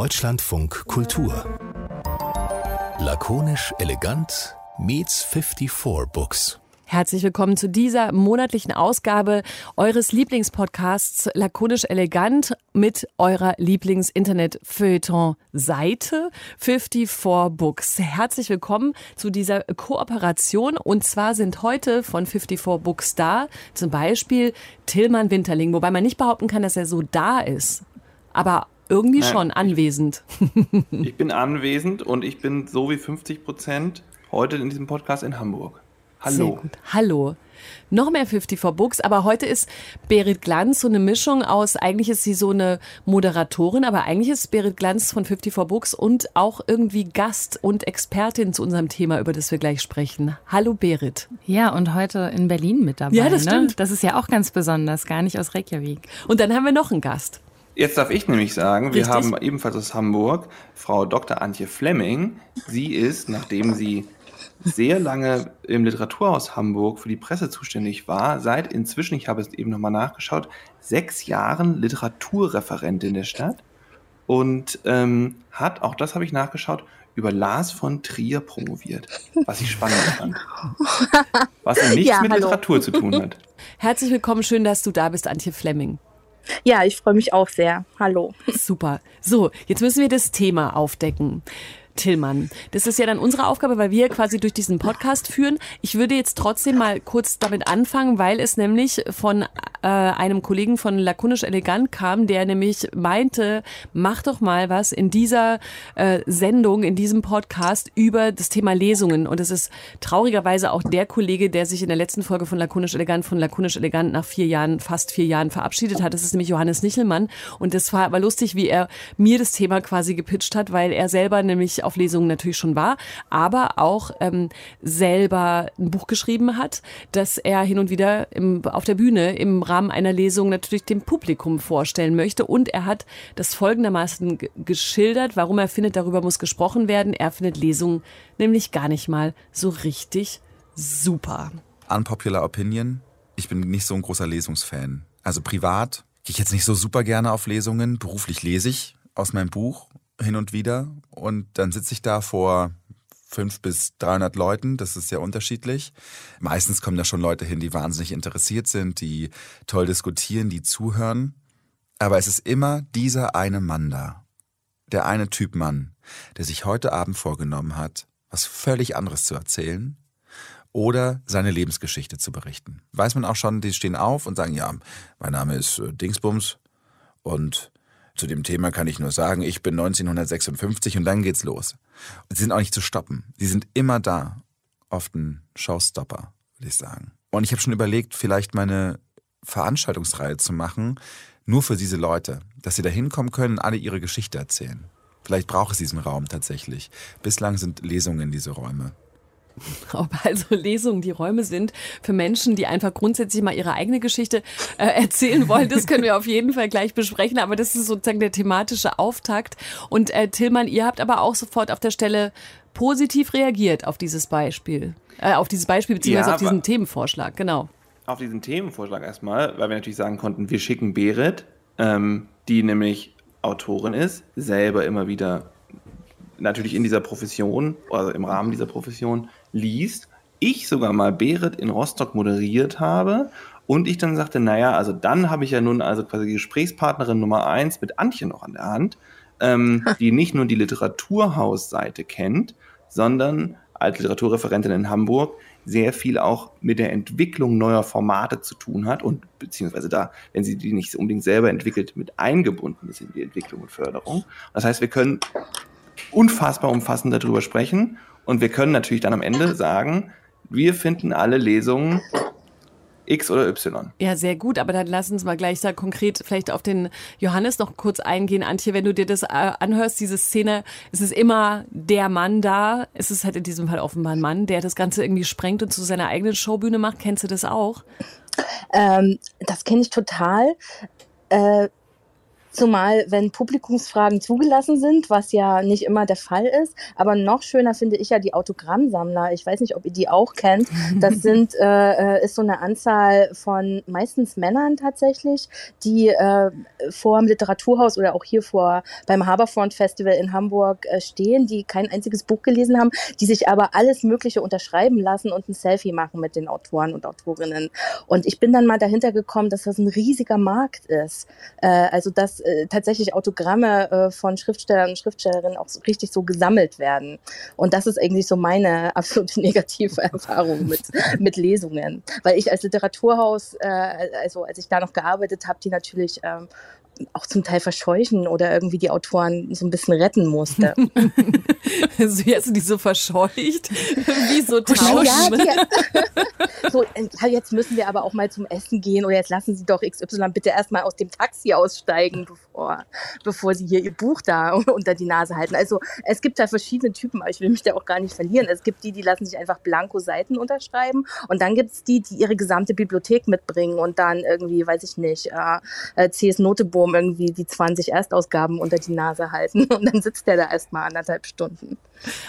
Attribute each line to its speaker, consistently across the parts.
Speaker 1: Deutschlandfunk Kultur. Lakonisch elegant meets 54 Books.
Speaker 2: Herzlich willkommen zu dieser monatlichen Ausgabe eures Lieblingspodcasts Lakonisch Elegant mit eurer Lieblings-Internet-Feuilleton-Seite 54 Books. Herzlich willkommen zu dieser Kooperation und zwar sind heute von 54 Books da zum Beispiel Tillmann Winterling, wobei man nicht behaupten kann, dass er so da ist, aber irgendwie
Speaker 3: Nein,
Speaker 2: schon anwesend.
Speaker 3: Ich bin anwesend und ich bin so wie 50 Prozent heute in diesem Podcast in Hamburg. Hallo.
Speaker 2: Sehr gut. Hallo. Noch mehr 54 Books, aber heute ist Berit Glanz so eine Mischung aus, eigentlich ist sie so eine Moderatorin, aber eigentlich ist Berit Glanz von 54 Books und auch irgendwie Gast und Expertin zu unserem Thema, über das wir gleich sprechen. Hallo Berit.
Speaker 4: Ja, und heute in Berlin mit dabei.
Speaker 2: Ja, das
Speaker 4: ne?
Speaker 2: stimmt.
Speaker 4: Das ist ja auch ganz besonders, gar nicht aus Reykjavik.
Speaker 2: Und dann haben wir noch einen Gast.
Speaker 3: Jetzt darf ich nämlich sagen, wir
Speaker 2: Richtig.
Speaker 3: haben ebenfalls aus Hamburg Frau Dr. Antje Flemming. Sie ist, nachdem sie sehr lange im Literaturhaus Hamburg für die Presse zuständig war, seit inzwischen, ich habe es eben nochmal nachgeschaut, sechs Jahren Literaturreferentin der Stadt und ähm, hat, auch das habe ich nachgeschaut, über Lars von Trier promoviert, was ich spannend fand. Was nichts
Speaker 5: Ja,
Speaker 3: mit
Speaker 5: hallo.
Speaker 3: Literatur zu tun hat.
Speaker 2: Herzlich willkommen, schön, dass du da bist, Antje Flemming.
Speaker 5: Ja, ich freue mich auch sehr. Hallo.
Speaker 2: Super. So, jetzt müssen wir das Thema aufdecken. Tillmann, das ist ja dann unsere Aufgabe, weil wir quasi durch diesen Podcast führen. Ich würde jetzt trotzdem mal kurz damit anfangen, weil es nämlich von äh, einem Kollegen von Lakonisch Elegant kam, der nämlich meinte, mach doch mal was in dieser äh, Sendung, in diesem Podcast über das Thema Lesungen. Und es ist traurigerweise auch der Kollege, der sich in der letzten Folge von Lakonisch Elegant von Lakonisch Elegant nach vier Jahren, fast vier Jahren verabschiedet hat. Das ist nämlich Johannes Nichelmann. Und das war aber lustig, wie er mir das Thema quasi gepitcht hat, weil er selber nämlich auf Lesungen natürlich schon war, aber auch ähm, selber ein Buch geschrieben hat, das er hin und wieder im, auf der Bühne im Rahmen einer Lesung natürlich dem Publikum vorstellen möchte. Und er hat das folgendermaßen ge- geschildert, warum er findet, darüber muss gesprochen werden. Er findet Lesungen nämlich gar nicht mal so richtig super.
Speaker 6: Unpopular Opinion. Ich bin nicht so ein großer Lesungsfan. Also privat gehe ich jetzt nicht so super gerne auf Lesungen. Beruflich lese ich aus meinem Buch hin und wieder. Und dann sitze ich da vor fünf bis 300 Leuten. Das ist sehr unterschiedlich. Meistens kommen da schon Leute hin, die wahnsinnig interessiert sind, die toll diskutieren, die zuhören. Aber es ist immer dieser eine Mann da. Der eine Typ Mann, der sich heute Abend vorgenommen hat, was völlig anderes zu erzählen oder seine Lebensgeschichte zu berichten. Weiß man auch schon, die stehen auf und sagen, ja, mein Name ist äh, Dingsbums und zu dem Thema kann ich nur sagen, ich bin 1956 und dann geht's los. Und sie sind auch nicht zu stoppen. Sie sind immer da. Oft ein Showstopper, würde ich sagen. Und ich habe schon überlegt, vielleicht meine Veranstaltungsreihe zu machen, nur für diese Leute, dass sie da hinkommen können und alle ihre Geschichte erzählen. Vielleicht braucht es diesen Raum tatsächlich. Bislang sind Lesungen diese Räume.
Speaker 2: Ob also Lesungen die Räume sind für Menschen, die einfach grundsätzlich mal ihre eigene Geschichte äh, erzählen wollen, das können wir auf jeden Fall gleich besprechen. Aber das ist sozusagen der thematische Auftakt. Und äh, Tillmann, ihr habt aber auch sofort auf der Stelle positiv reagiert auf dieses Beispiel. Äh, auf dieses Beispiel beziehungsweise
Speaker 3: Ja,
Speaker 2: auf diesen Themenvorschlag, genau.
Speaker 3: auf diesen Themenvorschlag erstmal, weil wir natürlich sagen konnten, wir schicken Berit, ähm, die nämlich Autorin ist, selber immer wieder natürlich in dieser Profession, also im Rahmen dieser Profession liest. Ich sogar mal Berit in Rostock moderiert habe und ich dann sagte, naja, also dann habe ich ja nun also quasi Gesprächspartnerin Nummer eins mit Antje noch an der Hand, ähm, die nicht nur die Literaturhausseite kennt, sondern als Literaturreferentin in Hamburg sehr viel auch mit der Entwicklung neuer Formate zu tun hat und beziehungsweise da, wenn sie die nicht unbedingt selber entwickelt, mit eingebunden ist in die Entwicklung und Förderung. Das heißt, wir können unfassbar umfassend darüber sprechen und wir können natürlich dann am Ende sagen, wir finden alle Lesungen X oder Y.
Speaker 2: Ja, sehr gut, aber dann lass uns mal gleich da konkret vielleicht auf den Johannes noch kurz eingehen. Antje, wenn du dir das äh, anhörst, diese Szene, es ist immer der Mann da. Es ist halt in diesem Fall offenbar ein Mann, der das Ganze irgendwie sprengt und zu seiner eigenen Showbühne macht. Kennst du das auch?
Speaker 5: Ähm, das kenne ich total. Äh, Zumal, wenn Publikumsfragen zugelassen sind, was ja nicht immer der Fall ist. Aber noch schöner finde ich ja die Autogrammsammler. Ich weiß nicht, ob ihr die auch kennt. Das sind, äh, äh ist so eine Anzahl von meistens Männern tatsächlich, die äh, vor dem Literaturhaus oder auch hier vor beim Haberfront Festival in Hamburg äh, stehen, die kein einziges Buch gelesen haben, die sich aber alles Mögliche unterschreiben lassen und ein Selfie machen mit den Autoren und Autorinnen. Und ich bin dann mal dahinter gekommen, dass das ein riesiger Markt ist. Äh, also dass äh, tatsächlich Autogramme äh, von Schriftstellern und Schriftstellerinnen auch so, richtig so gesammelt werden. Und das ist eigentlich so meine absolute negative Erfahrung mit, mit Lesungen. Weil ich als Literaturhaus, äh, also als ich da noch gearbeitet habe, die natürlich ähm, auch zum Teil verscheuchen oder irgendwie die Autoren so ein bisschen retten musste.
Speaker 2: so jetzt die so verscheucht, wie so Tauben. Ja,
Speaker 5: so, äh, jetzt müssen wir aber auch mal zum Essen gehen oder jetzt lassen Sie doch XY bitte erstmal aus dem Taxi aussteigen, bevor, bevor Sie hier Ihr Buch da unter die Nase halten. Also es gibt da verschiedene Typen, aber ich will mich da auch gar nicht verlieren. Es gibt die, die lassen sich einfach blanko Seiten unterschreiben und dann gibt es die, die ihre gesamte Bibliothek mitbringen und dann irgendwie, weiß ich nicht, äh, äh CS Noteboom Album irgendwie die 20 Erstausgaben unter die Nase halten und dann sitzt der da erstmal anderthalb Stunden.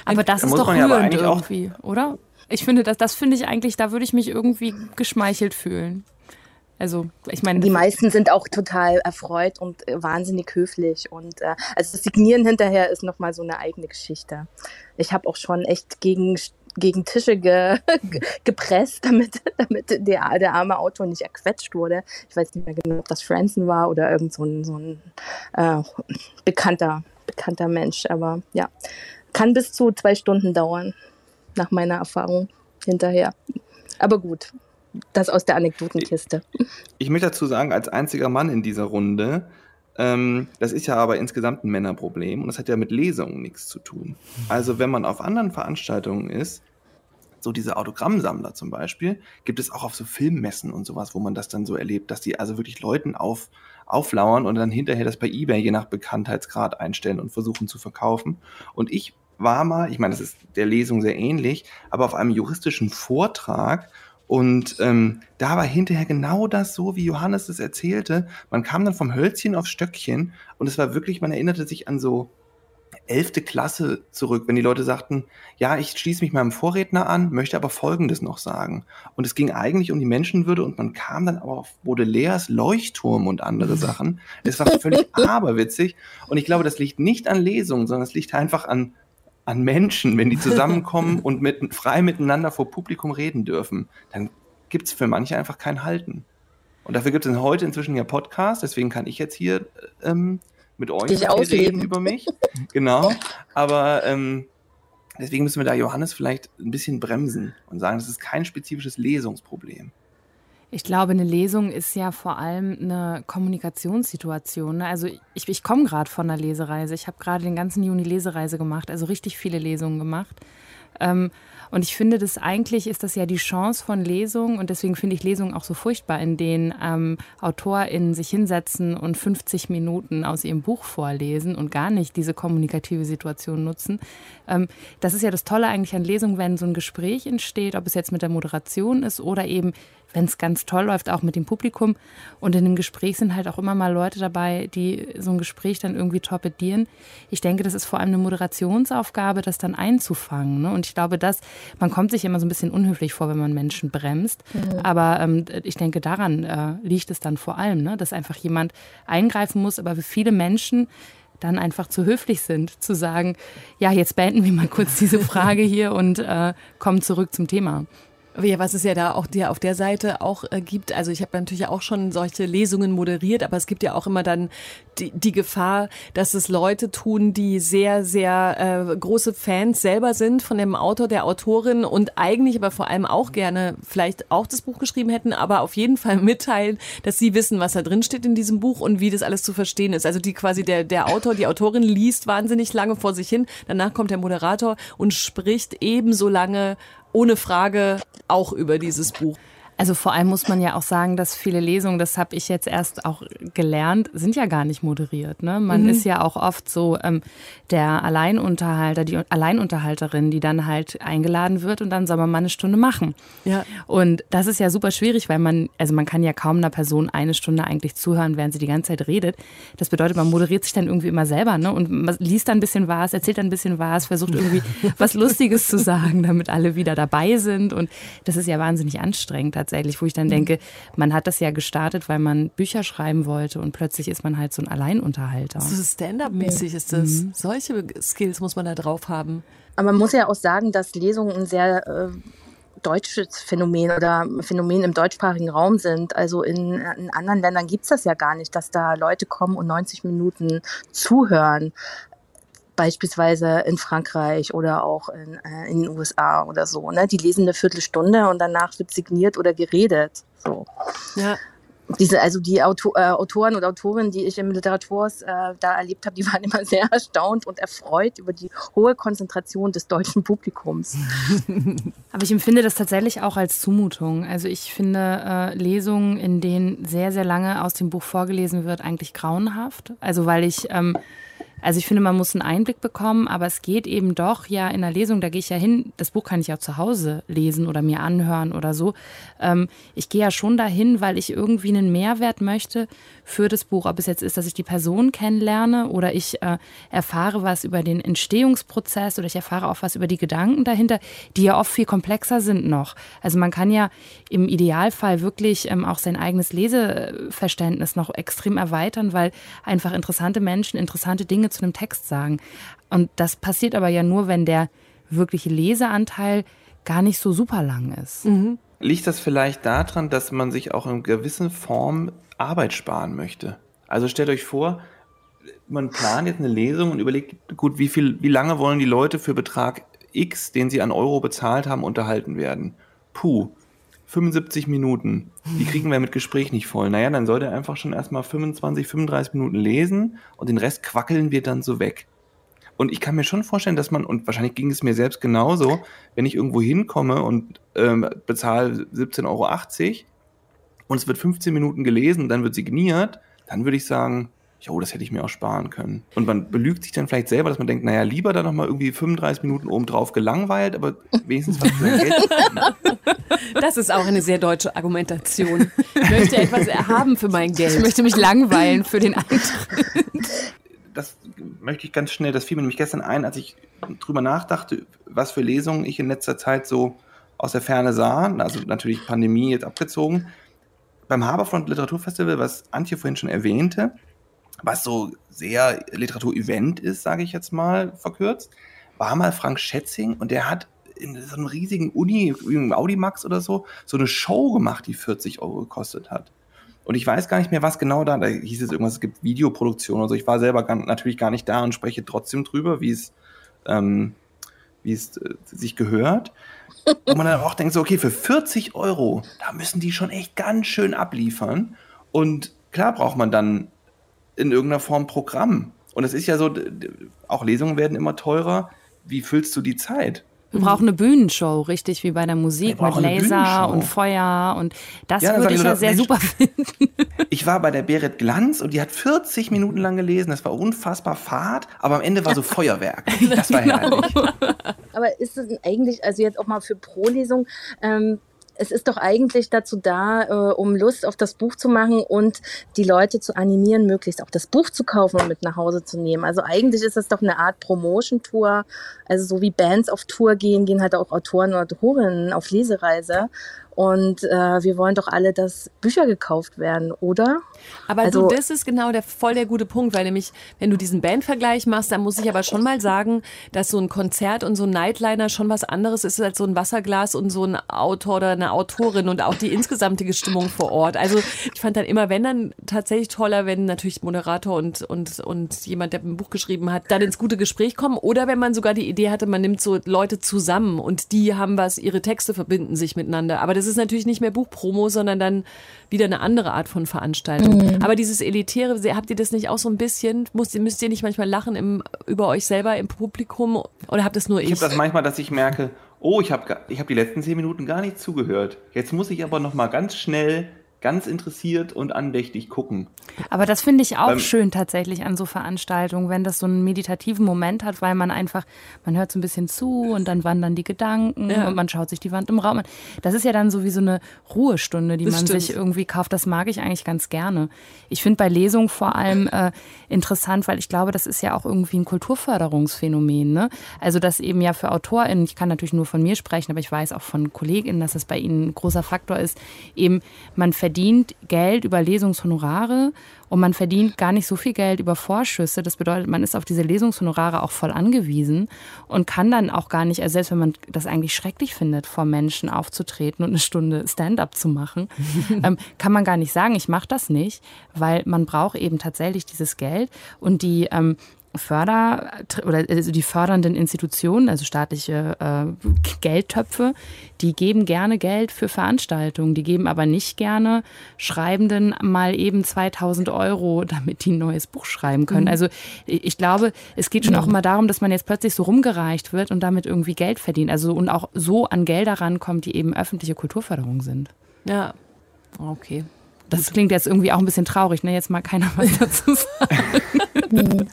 Speaker 4: Aber das da ist doch rührend ja irgendwie, oder? Ich finde, das, das finde ich eigentlich, da würde ich mich irgendwie geschmeichelt fühlen. Also, ich meine.
Speaker 5: Die meisten sind auch total erfreut und äh, wahnsinnig höflich. Und äh, also das Signieren hinterher ist nochmal so eine eigene Geschichte. Ich habe auch schon echt gegen gegen Tische ge, gepresst, damit, damit der, der arme Autor nicht erquetscht wurde. Ich weiß nicht mehr genau, ob das Franson war oder irgend so ein, so ein äh, bekannter, bekannter Mensch. Aber ja, kann bis zu zwei Stunden dauern, nach meiner Erfahrung hinterher. Aber gut, das aus der Anekdotenkiste.
Speaker 3: Ich, ich möchte dazu sagen, als einziger Mann in dieser Runde, ähm, das ist ja aber insgesamt ein Männerproblem und das hat ja mit Lesungen nichts zu tun. Also wenn man auf anderen Veranstaltungen ist, so diese Autogrammsammler zum Beispiel, gibt es auch auf so Filmmessen und sowas, wo man das dann so erlebt, dass die also wirklich Leuten auf, auflauern und dann hinterher das bei eBay je nach Bekanntheitsgrad einstellen und versuchen zu verkaufen. Und ich war mal, ich meine, das ist der Lesung sehr ähnlich, aber auf einem juristischen Vortrag und ähm, da war hinterher genau das so, wie Johannes es erzählte. Man kam dann vom Hölzchen aufs Stöckchen und es war wirklich, man erinnerte sich an so elfte Klasse zurück, wenn die Leute sagten, ja, ich schließe mich meinem Vorredner an, möchte aber Folgendes noch sagen. Und es ging eigentlich um die Menschenwürde und man kam dann aber auf Baudelaires Leuchtturm und andere Sachen. Es war völlig aberwitzig und ich glaube, das liegt nicht an Lesungen, sondern es liegt einfach an an Menschen, wenn die zusammenkommen und mit, frei miteinander vor Publikum reden dürfen, dann gibt es für manche einfach kein Halten. Und dafür gibt es heute inzwischen ja Podcasts, deswegen kann ich jetzt hier ähm, mit euch reden über mich. genau. Aber ähm, deswegen müssen wir da Johannes vielleicht ein bisschen bremsen und sagen, das ist kein spezifisches Lesungsproblem.
Speaker 4: Ich glaube, eine Lesung ist ja vor allem eine Kommunikationssituation. Ne? Also ich, ich komme gerade von einer Lesereise. Ich habe gerade den ganzen Juni Lesereise gemacht, also richtig viele Lesungen gemacht. Ähm, und ich finde, das eigentlich ist das ja die Chance von Lesungen und deswegen finde ich Lesungen auch so furchtbar, in denen ähm, AutorInnen sich hinsetzen und 50 Minuten aus ihrem Buch vorlesen und gar nicht diese kommunikative Situation nutzen. Ähm, das ist ja das Tolle eigentlich an Lesungen, wenn so ein Gespräch entsteht, ob es jetzt mit der Moderation ist oder eben wenn es ganz toll läuft, auch mit dem Publikum. Und in dem Gespräch sind halt auch immer mal Leute dabei, die so ein Gespräch dann irgendwie torpedieren. Ich denke, das ist vor allem eine Moderationsaufgabe, das dann einzufangen. Ne? Und ich glaube, dass man kommt sich immer so ein bisschen unhöflich vor, wenn man Menschen bremst. Mhm. Aber ähm, ich denke, daran äh, liegt es dann vor allem, ne? dass einfach jemand eingreifen muss. Aber für viele Menschen dann einfach zu höflich sind, zu sagen, ja, jetzt beenden wir mal kurz diese Frage hier und äh, kommen zurück zum Thema.
Speaker 2: Ja, was es ja da auch dir auf der Seite auch äh, gibt. Also ich habe natürlich auch schon solche Lesungen moderiert, aber es gibt ja auch immer dann die, die Gefahr, dass es Leute tun, die sehr, sehr äh, große Fans selber sind von dem Autor, der Autorin und eigentlich aber vor allem auch gerne vielleicht auch das Buch geschrieben hätten, aber auf jeden Fall mitteilen, dass sie wissen, was da drin steht in diesem Buch und wie das alles zu verstehen ist. Also die quasi der, der Autor, die Autorin liest wahnsinnig lange vor sich hin, danach kommt der Moderator und spricht ebenso lange ohne Frage auch über dieses Buch.
Speaker 4: Also vor allem muss man ja auch sagen, dass viele Lesungen, das habe ich jetzt erst auch gelernt, sind ja gar nicht moderiert. Ne? Man mhm. ist ja auch oft so ähm, der Alleinunterhalter, die Alleinunterhalterin, die dann halt eingeladen wird und dann soll man mal eine Stunde machen. Ja. Und das ist ja super schwierig, weil man, also man kann ja kaum einer Person eine Stunde eigentlich zuhören, während sie die ganze Zeit redet. Das bedeutet, man moderiert sich dann irgendwie immer selber ne? und man liest dann ein bisschen was, erzählt dann ein bisschen was, versucht irgendwie was Lustiges zu sagen, damit alle wieder dabei sind. Und das ist ja wahnsinnig anstrengend tatsächlich, wo ich dann mhm. denke, man hat das ja gestartet, weil man Bücher schreiben wollte und plötzlich ist man halt so ein Alleinunterhalter.
Speaker 2: So Stand-up-mäßig ist das. Mhm. Solche Skills muss man da drauf haben.
Speaker 5: Aber man muss ja auch sagen, dass Lesungen ein sehr äh, deutsches Phänomen oder Phänomen im deutschsprachigen Raum sind. Also in, in anderen Ländern gibt es das ja gar nicht, dass da Leute kommen und 90 Minuten zuhören beispielsweise in Frankreich oder auch in, äh, in, den USA oder so. Ne? Die lesen eine Viertelstunde und danach wird signiert oder geredet. So. Ja. Diese, also die Auto, äh, Autoren und Autorinnen, die ich im Literaturhaus äh, da erlebt habe, die waren immer sehr erstaunt und erfreut über die hohe Konzentration des deutschen Publikums.
Speaker 4: Aber ich empfinde das tatsächlich auch als Zumutung. Also ich finde äh, Lesungen, in denen sehr, sehr lange aus dem Buch vorgelesen wird, eigentlich grauenhaft. Also weil ich ähm, also ich finde, man muss einen Einblick bekommen, aber es geht eben doch ja in der Lesung, da gehe ich ja hin, das Buch kann ich auch zu Hause lesen oder mir anhören oder so. Ähm, ich gehe ja schon dahin, weil ich irgendwie einen Mehrwert möchte für das Buch. Ob es jetzt ist, dass ich die Person kennenlerne oder ich äh, erfahre was über den Entstehungsprozess oder ich erfahre auch was über die Gedanken dahinter, die ja oft viel komplexer sind noch. Also man kann ja im Idealfall wirklich ähm, auch sein eigenes Leseverständnis noch extrem erweitern, weil einfach interessante Menschen interessante Dinge zu einem Text sagen. Und das passiert aber ja nur, wenn der wirkliche Leseanteil gar nicht so super lang ist. Mhm.
Speaker 3: Liegt das vielleicht daran, dass man sich auch in gewisser Form Arbeit sparen möchte? Also stellt euch vor, man plant jetzt eine Lesung und überlegt, gut, wie viel, wie lange wollen die Leute für Betrag X, den sie an Euro bezahlt haben, unterhalten werden? Puh, 75 Minuten. Die kriegen wir mit Gespräch nicht voll. Naja, dann sollte er einfach schon erstmal 25, 35 Minuten lesen und den Rest quackeln wir dann so weg. Und ich kann mir schon vorstellen, dass man, und wahrscheinlich ging es mir selbst genauso, wenn ich irgendwo hinkomme und ähm, bezahle 17,80 Euro und es wird 15 Minuten gelesen, dann wird signiert, dann würde ich sagen, jo, das hätte ich mir auch sparen können. Und man belügt sich dann vielleicht selber, dass man denkt, naja, lieber dann nochmal irgendwie 35 Minuten obendrauf gelangweilt, aber wenigstens was für Geld.
Speaker 2: Das ist auch eine sehr deutsche Argumentation. Ich möchte etwas erhaben für mein Geld.
Speaker 4: Ich möchte mich langweilen für den Eintritt.
Speaker 3: Das möchte ich ganz schnell, das fiel mir nämlich gestern ein, als ich drüber nachdachte, was für Lesungen ich in letzter Zeit so aus der Ferne sah. Also natürlich Pandemie jetzt abgezogen. Beim Haberfront Literaturfestival, was Antje vorhin schon erwähnte, was so sehr Literatur-Event ist, sage ich jetzt mal verkürzt, war mal Frank Schätzing und der hat in so einem riesigen Uni, im Audimax oder so, so eine Show gemacht, die 40 Euro gekostet hat. Und ich weiß gar nicht mehr, was genau da, da hieß es irgendwas, es gibt Videoproduktion oder so. Ich war selber gar, natürlich gar nicht da und spreche trotzdem drüber, wie es, ähm, wie es äh, sich gehört. Und man dann auch denkt so, okay, für 40 Euro, da müssen die schon echt ganz schön abliefern. Und klar braucht man dann in irgendeiner Form Programm. Und es ist ja so, auch Lesungen werden immer teurer. Wie füllst du die Zeit?
Speaker 4: Wir brauchen eine Bühnenshow, richtig wie bei der Musik mit Laser und Feuer und das ja, würde ich ja sehr Mensch, super finden.
Speaker 3: Ich war bei der Berit Glanz und die hat 40 Minuten lang gelesen. Das war unfassbar fad, aber am Ende war so Feuerwerk. Das war genau. herrlich.
Speaker 5: Aber ist es eigentlich, also jetzt auch mal für Pro-Lesung, ähm, es ist doch eigentlich dazu da, äh, um Lust auf das Buch zu machen und die Leute zu animieren, möglichst auch das Buch zu kaufen und mit nach Hause zu nehmen. Also eigentlich ist das doch eine Art Promotion-Tour. Also so wie Bands auf Tour gehen, gehen halt auch Autoren und Autorinnen auf Lesereise. Und äh, wir wollen doch alle, dass Bücher gekauft werden, oder?
Speaker 2: Aber also, du, das ist genau der voll der gute Punkt, weil nämlich, wenn du diesen Bandvergleich machst, dann muss ich aber schon mal sagen, dass so ein Konzert und so ein Nightliner schon was anderes ist als so ein Wasserglas und so ein Autor oder eine Autorin und auch die insgesamte Stimmung vor Ort. Also ich fand dann immer, wenn dann tatsächlich toller, wenn natürlich Moderator und, und, und jemand, der ein Buch geschrieben hat, dann ins gute Gespräch kommen. Oder wenn man sogar die Idee hatte, man nimmt so Leute zusammen und die haben was, ihre Texte verbinden sich miteinander. Aber das ist natürlich nicht mehr Buchpromo, sondern dann wieder eine andere Art von Veranstaltung. Mhm. Aber dieses Elitäre, habt ihr das nicht auch so ein bisschen? Müsst, müsst ihr nicht manchmal lachen im, über euch selber im Publikum oder habt es nur ich?
Speaker 3: Ich habe das manchmal, dass ich merke, oh, ich habe ich hab die letzten zehn Minuten gar nicht zugehört. Jetzt muss ich aber noch mal ganz schnell ganz interessiert und andächtig gucken.
Speaker 4: Aber das finde ich auch Beim schön tatsächlich an so Veranstaltungen, wenn das so einen meditativen Moment hat, weil man einfach, man hört so ein bisschen zu und dann wandern die Gedanken ja. und man schaut sich die Wand im Raum an. Das ist ja dann so wie so eine Ruhestunde, die das man stimmt. sich irgendwie kauft. Das mag ich eigentlich ganz gerne. Ich finde bei Lesungen vor allem äh, interessant, weil ich glaube, das ist ja auch irgendwie ein Kulturförderungsphänomen. Ne? Also das eben ja für AutorInnen, ich kann natürlich nur von mir sprechen, aber ich weiß auch von KollegInnen, dass es bei ihnen ein großer Faktor ist, eben man verdient verdient Geld über Lesungshonorare und man verdient gar nicht so viel Geld über Vorschüsse. Das bedeutet, man ist auf diese Lesungshonorare auch voll angewiesen und kann dann auch gar nicht, also selbst wenn man das eigentlich schrecklich findet, vor Menschen aufzutreten und eine Stunde Stand-up zu machen, ähm, kann man gar nicht sagen, ich mache das nicht, weil man braucht eben tatsächlich dieses Geld und die ähm, Förder oder also die fördernden Institutionen, also staatliche äh, Geldtöpfe, die geben gerne Geld für Veranstaltungen, die geben aber nicht gerne Schreibenden mal eben 2000 Euro, damit die ein neues Buch schreiben können. Mhm. Also ich glaube, es geht schon auch immer darum, dass man jetzt plötzlich so rumgereicht wird und damit irgendwie Geld verdient. Also und auch so an Gelder rankommt, die eben öffentliche Kulturförderung sind.
Speaker 2: Ja, okay.
Speaker 4: Das klingt jetzt irgendwie auch ein bisschen traurig, ne? Jetzt mal keiner was dazu sagen.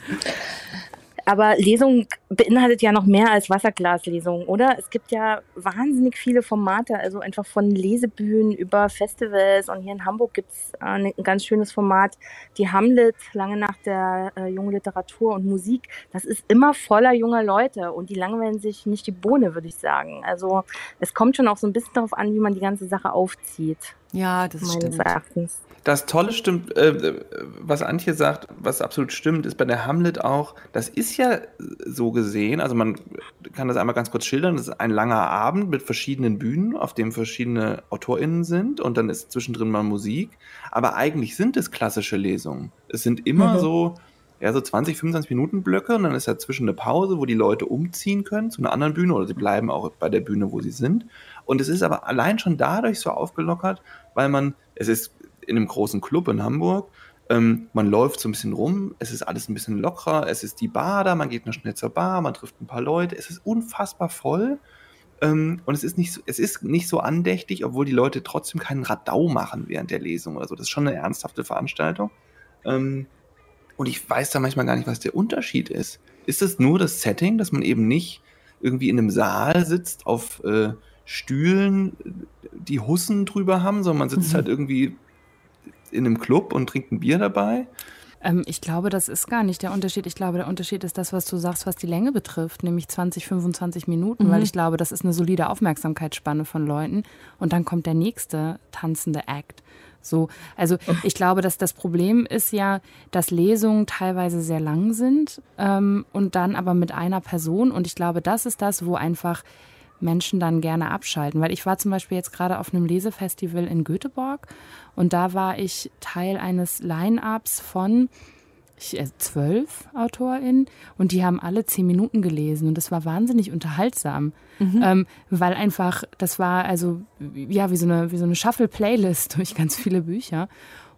Speaker 5: Aber Lesung beinhaltet ja noch mehr als Wasserglaslesung, oder? Es gibt ja wahnsinnig viele Formate, also einfach von Lesebühnen über Festivals. Und hier in Hamburg gibt es äh, ein ganz schönes Format, die Hamlet, lange nach der äh, jungen Literatur und Musik. Das ist immer voller junger Leute und die langweilen sich nicht die Bohne, würde ich sagen. Also es kommt schon auch so ein bisschen darauf an, wie man die ganze Sache aufzieht.
Speaker 2: Ja, das meines stimmt. Erachtens.
Speaker 3: Das Tolle stimmt, äh, was Antje sagt, was absolut stimmt, ist bei der Hamlet auch, das ist ja so gesehen, also man kann das einmal ganz kurz schildern, das ist ein langer Abend mit verschiedenen Bühnen, auf dem verschiedene AutorInnen sind und dann ist zwischendrin mal Musik, aber eigentlich sind es klassische Lesungen. Es sind immer mhm. so, ja, so 20, 25 Minuten Blöcke und dann ist dazwischen eine Pause, wo die Leute umziehen können zu einer anderen Bühne oder sie bleiben auch bei der Bühne, wo sie sind. Und es ist aber allein schon dadurch so aufgelockert, weil man, es ist in einem großen Club in Hamburg, ähm, man läuft so ein bisschen rum, es ist alles ein bisschen lockerer, es ist die Bar da, man geht noch schnell zur Bar, man trifft ein paar Leute, es ist unfassbar voll. Ähm, und es ist, nicht so, es ist nicht so andächtig, obwohl die Leute trotzdem keinen Radau machen während der Lesung oder so. Das ist schon eine ernsthafte Veranstaltung. Ähm, und ich weiß da manchmal gar nicht, was der Unterschied ist. Ist es nur das Setting, dass man eben nicht irgendwie in einem Saal sitzt auf äh, Stühlen die Hussen drüber haben, sondern man sitzt mhm. halt irgendwie in einem Club und trinkt ein Bier dabei.
Speaker 4: Ähm, ich glaube, das ist gar nicht der Unterschied. Ich glaube, der Unterschied ist das, was du sagst, was die Länge betrifft, nämlich 20, 25 Minuten, mhm. weil ich glaube, das ist eine solide Aufmerksamkeitsspanne von Leuten. Und dann kommt der nächste tanzende Act. So, also ich glaube, dass das Problem ist ja, dass Lesungen teilweise sehr lang sind ähm, und dann aber mit einer Person. Und ich glaube, das ist das, wo einfach Menschen dann gerne abschalten. Weil ich war zum Beispiel jetzt gerade auf einem Lesefestival in Göteborg und da war ich Teil eines Line-ups von äh, zwölf AutorInnen und die haben alle zehn Minuten gelesen und das war wahnsinnig unterhaltsam, mhm. ähm, weil einfach, das war also ja wie so eine, wie so eine Shuffle-Playlist durch ganz viele Bücher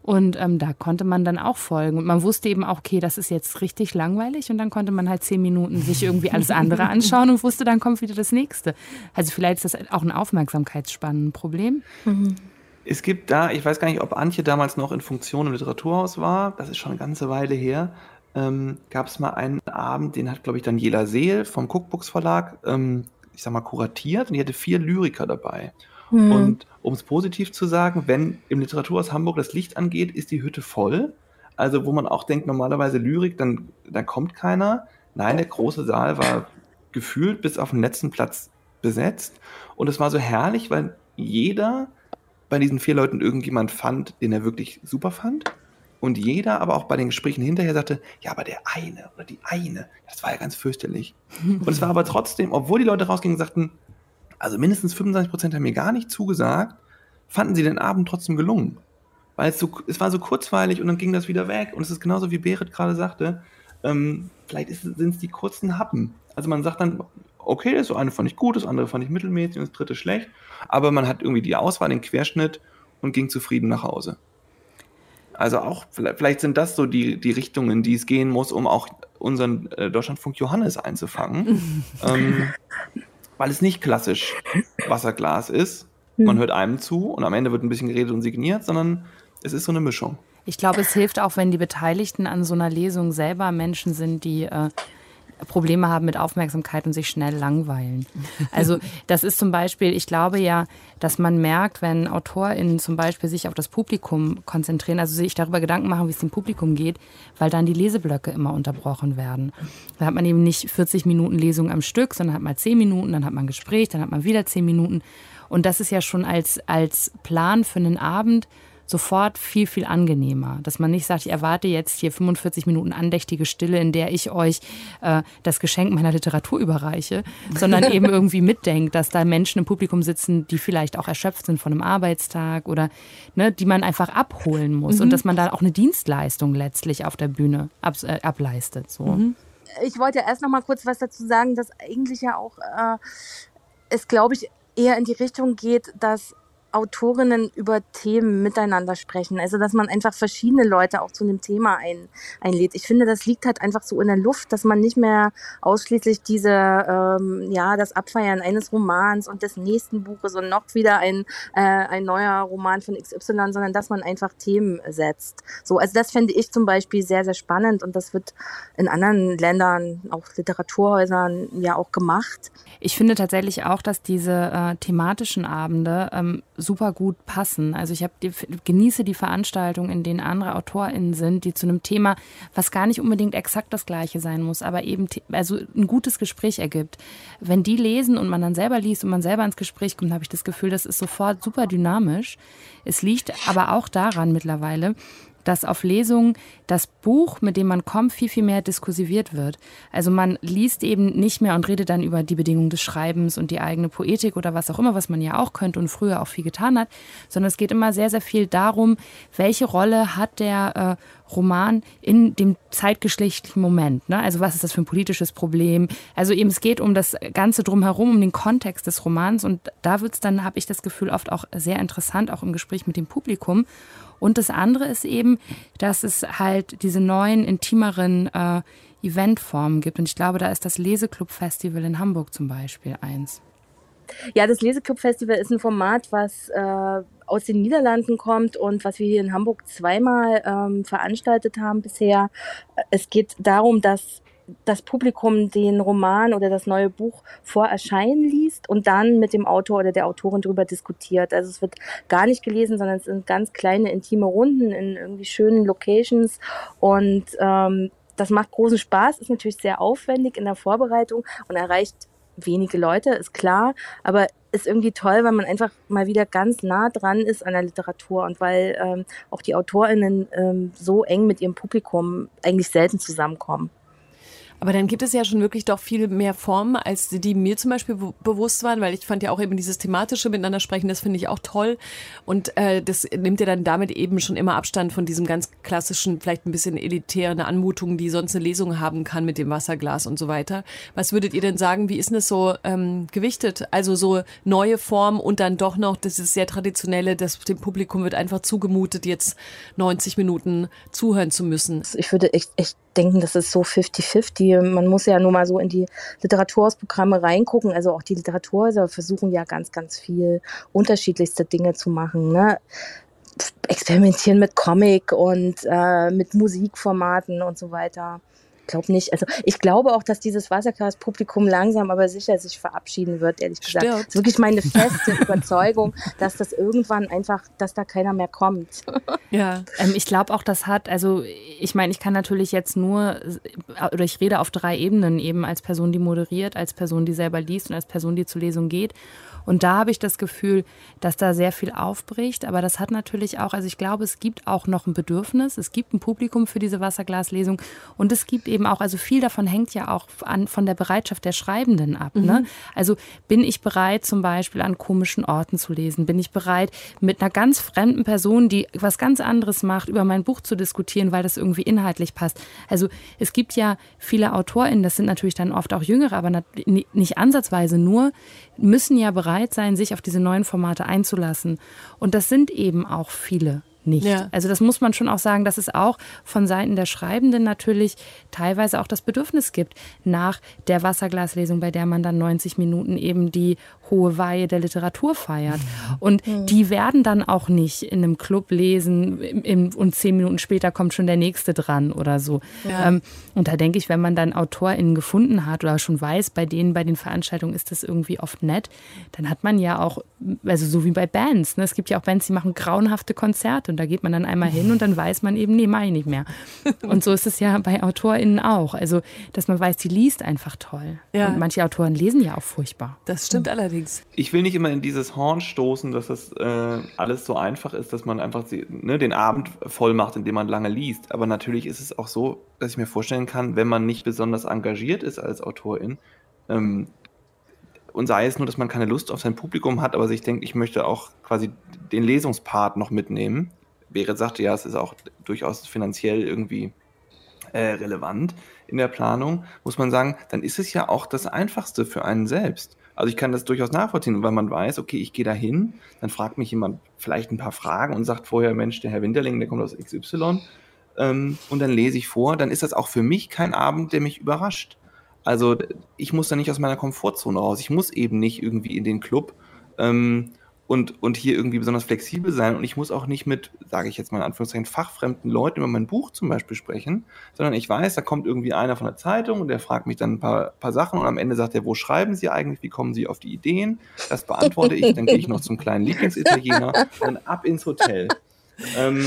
Speaker 4: und ähm, da konnte man dann auch folgen. Und man wusste eben auch, okay, das ist jetzt richtig langweilig. Und dann konnte man halt zehn Minuten sich irgendwie alles andere anschauen und wusste, dann kommt wieder das nächste. Also vielleicht ist das auch ein Aufmerksamkeitsspannenproblem. Mhm.
Speaker 3: Es gibt da, ich weiß gar nicht, ob Antje damals noch in Funktion im Literaturhaus war, das ist schon eine ganze Weile her, ähm, gab es mal einen Abend, den hat, glaube ich, Daniela Seel vom Cookbooks Verlag, ähm, ich sag mal, kuratiert und die hatte vier Lyriker dabei. Mhm. Und um es positiv zu sagen, wenn im Literaturhaus Hamburg das Licht angeht, ist die Hütte voll. Also wo man auch denkt, normalerweise Lyrik, dann, dann kommt keiner. Nein, der große Saal war gefühlt bis auf den letzten Platz besetzt. Und es war so herrlich, weil jeder bei diesen vier Leuten irgendjemand fand, den er wirklich super fand. Und jeder aber auch bei den Gesprächen hinterher sagte, ja, aber der eine oder die eine, das war ja ganz fürchterlich. Und es war aber trotzdem, obwohl die Leute rausgingen und sagten, also mindestens 25 Prozent haben mir gar nicht zugesagt, fanden sie den Abend trotzdem gelungen. Weil es, so, es war so kurzweilig und dann ging das wieder weg. Und es ist genauso wie Berit gerade sagte, ähm, vielleicht sind es die kurzen Happen. Also man sagt dann, okay, das eine fand ich gut, das andere fand ich mittelmäßig und das dritte schlecht. Aber man hat irgendwie die Auswahl, den Querschnitt und ging zufrieden nach Hause. Also auch, vielleicht sind das so die, die Richtungen, die es gehen muss, um auch unseren äh, Deutschlandfunk Johannes einzufangen. ähm, weil es nicht klassisch Wasserglas ist. Man hört einem zu und am Ende wird ein bisschen geredet und signiert, sondern es ist so eine Mischung.
Speaker 4: Ich glaube, es hilft auch, wenn die Beteiligten an so einer Lesung selber Menschen sind, die äh, Probleme haben mit Aufmerksamkeit und sich schnell langweilen. Also das ist zum Beispiel, ich glaube ja, dass man merkt, wenn AutorInnen zum Beispiel sich auf das Publikum konzentrieren, also sich darüber Gedanken machen, wie es dem Publikum geht, weil dann die Leseblöcke immer unterbrochen werden. Da hat man eben nicht 40 Minuten Lesung am Stück, sondern hat mal 10 Minuten, dann hat man Gespräch, dann hat man wieder 10 Minuten. Und das ist ja schon als, als Plan für einen Abend sofort viel, viel angenehmer. Dass man nicht sagt, ich erwarte jetzt hier 45 Minuten andächtige Stille, in der ich euch äh, das Geschenk meiner Literatur überreiche, sondern eben irgendwie mitdenkt, dass da Menschen im Publikum sitzen, die vielleicht auch erschöpft sind von einem Arbeitstag oder ne, die man einfach abholen muss mhm. und dass man da auch eine Dienstleistung letztlich auf der Bühne ab, äh, ableistet. So. Mhm.
Speaker 5: Ich wollte erst noch mal kurz was dazu sagen, dass eigentlich ja auch äh, es, glaube ich, eher in die Richtung geht, dass Autorinnen über Themen miteinander sprechen. Also dass man einfach verschiedene Leute auch zu einem Thema ein, einlädt. Ich finde, das liegt halt einfach so in der Luft, dass man nicht mehr ausschließlich diese, ähm, ja, das Abfeiern eines Romans und des nächsten Buches und noch wieder ein, äh, ein neuer Roman von XY, sondern dass man einfach Themen setzt. So, also das finde ich zum Beispiel sehr, sehr spannend und das wird in anderen Ländern, auch Literaturhäusern, ja auch gemacht.
Speaker 4: Ich finde tatsächlich auch, dass diese äh, thematischen Abende ähm, super gut passen. Also ich habe die, genieße die Veranstaltungen, in denen andere AutorInnen sind, die zu einem Thema, was gar nicht unbedingt exakt das gleiche sein muss, aber eben also ein gutes Gespräch ergibt. Wenn die lesen und man dann selber liest und man selber ins Gespräch kommt, habe ich das Gefühl, das ist sofort super dynamisch. Es liegt aber auch daran mittlerweile, dass auf Lesungen das Buch, mit dem man kommt, viel, viel mehr diskursiviert wird. Also man liest eben nicht mehr und redet dann über die Bedingungen des Schreibens und die eigene Poetik oder was auch immer, was man ja auch könnte und früher auch viel getan hat, sondern es geht immer sehr, sehr viel darum, welche Rolle hat der äh, Roman in dem zeitgeschichtlichen Moment. Ne? Also was ist das für ein politisches Problem? Also eben es geht um das Ganze drumherum, um den Kontext des Romans und da wird es dann, habe ich das Gefühl, oft auch sehr interessant, auch im Gespräch mit dem Publikum. Und das andere ist eben, dass es halt diese neuen, intimeren äh, Eventformen gibt. Und ich glaube, da ist das Leseclub-Festival in Hamburg zum Beispiel eins.
Speaker 5: Ja, das Leseclub-Festival ist ein Format, was äh, aus den Niederlanden kommt und was wir hier in Hamburg zweimal ähm, veranstaltet haben bisher. Es geht darum, dass das Publikum den Roman oder das neue Buch vor Erscheinen liest und dann mit dem Autor oder der Autorin darüber diskutiert. Also es wird gar nicht gelesen, sondern es sind ganz kleine intime Runden in irgendwie schönen Locations und ähm, das macht großen Spaß, ist natürlich sehr aufwendig in der Vorbereitung und erreicht wenige Leute, ist klar, aber ist irgendwie toll, weil man einfach mal wieder ganz nah dran ist an der Literatur und weil ähm, auch die AutorInnen ähm, so eng mit ihrem Publikum eigentlich selten zusammenkommen.
Speaker 2: Aber dann gibt es ja schon wirklich doch viel mehr Formen, als die mir zum Beispiel bewusst waren, weil ich fand ja auch eben dieses thematische Miteinander sprechen, das finde ich auch toll. Und äh, das nimmt ja dann damit eben schon immer Abstand von diesem ganz klassischen, vielleicht ein bisschen elitären Anmutung, die sonst eine Lesung haben kann mit dem Wasserglas und so weiter. Was würdet ihr denn sagen, wie ist denn das so ähm, gewichtet? Also so neue Formen und dann doch noch das ist sehr traditionelle, das dem Publikum wird einfach zugemutet, jetzt 90 Minuten zuhören zu müssen.
Speaker 5: Ich würde echt, echt denken, das ist so 50-50. Man muss ja nur mal so in die Literaturhausprogramme reingucken. Also auch die Literaturhäuser versuchen ja ganz, ganz viel unterschiedlichste Dinge zu machen. Ne? Experimentieren mit Comic und äh, mit Musikformaten und so weiter glaube nicht. Also ich glaube auch, dass dieses Wasserglas-Publikum langsam aber sicher sich verabschieden wird, ehrlich gesagt. Stimmt. Das ist wirklich meine feste Überzeugung, dass das irgendwann einfach, dass da keiner mehr kommt.
Speaker 4: Ja, ähm, ich glaube auch, das hat, also ich meine, ich kann natürlich jetzt nur, oder ich rede auf drei Ebenen, eben als Person, die moderiert, als Person, die selber liest und als Person, die zur Lesung geht. Und da habe ich das Gefühl, dass da sehr viel aufbricht. Aber das hat natürlich auch, also ich glaube, es gibt auch noch ein Bedürfnis. Es gibt ein Publikum für diese Wasserglaslesung. Und es gibt eben auch, also viel davon hängt ja auch an, von der Bereitschaft der Schreibenden ab. Ne? Mhm. Ne? Also bin ich bereit, zum Beispiel an komischen Orten zu lesen? Bin ich bereit, mit einer ganz fremden Person, die was ganz anderes macht, über mein Buch zu diskutieren, weil das irgendwie inhaltlich passt? Also es gibt ja viele AutorInnen, das sind natürlich dann oft auch Jüngere, aber nicht ansatzweise nur, müssen ja bereit sein, sich auf diese neuen Formate einzulassen. Und das sind eben auch viele nicht.
Speaker 2: Ja.
Speaker 4: Also das muss man schon auch sagen, dass es auch von Seiten der Schreibenden natürlich teilweise auch das Bedürfnis gibt nach der Wasserglaslesung, bei der man dann 90 Minuten eben die hohe Weihe der Literatur feiert. Und die werden dann auch nicht in einem Club lesen im, im, und zehn Minuten später kommt schon der nächste dran oder so. Ähm, und da denke ich, wenn man dann AutorInnen gefunden hat oder schon weiß, bei denen bei den Veranstaltungen ist das irgendwie oft nett, dann hat man ja auch, also so wie bei Bands, ne? es gibt ja auch Bands, die machen grauenhafte Konzerte und da geht man dann einmal hin und dann weiß man eben, nee, mach ich nicht mehr. Und so ist es ja bei AutorInnen auch. Also, dass man weiß, die liest einfach toll.
Speaker 2: Ja.
Speaker 4: Und manche Autoren lesen ja auch furchtbar.
Speaker 2: Das stimmt allerdings.
Speaker 3: Ich will nicht immer in dieses Horn stoßen, dass das äh, alles so einfach ist, dass man einfach ne, den Abend voll macht, indem man lange liest. Aber natürlich ist es auch so, dass ich mir vorstellen kann, wenn man nicht besonders engagiert ist als Autorin, ähm, und sei es nur, dass man keine Lust auf sein Publikum hat, aber sich denkt, ich möchte auch quasi den Lesungspart noch mitnehmen. Berit sagte ja, es ist auch durchaus finanziell irgendwie äh, relevant in der Planung, muss man sagen, dann ist es ja auch das Einfachste für einen selbst. Also ich kann das durchaus nachvollziehen, weil man weiß, okay, ich gehe da hin, dann fragt mich jemand vielleicht ein paar Fragen und sagt vorher, Mensch, der Herr Winterling, der kommt aus XY, ähm, und dann lese ich vor, dann ist das auch für mich kein Abend, der mich überrascht. Also ich muss da nicht aus meiner Komfortzone raus. Ich muss eben nicht irgendwie in den Club ähm, und, und hier irgendwie besonders flexibel sein. Und ich muss auch nicht mit, sage ich jetzt mal in Anführungszeichen, fachfremden Leuten über mein Buch zum Beispiel sprechen, sondern ich weiß, da kommt irgendwie einer von der Zeitung und der fragt mich dann ein paar, paar Sachen und am Ende sagt er, wo schreiben Sie eigentlich, wie kommen Sie auf die Ideen? Das beantworte ich, dann gehe ich noch zum kleinen Lieblingsitaliener und ab ins Hotel. Ähm,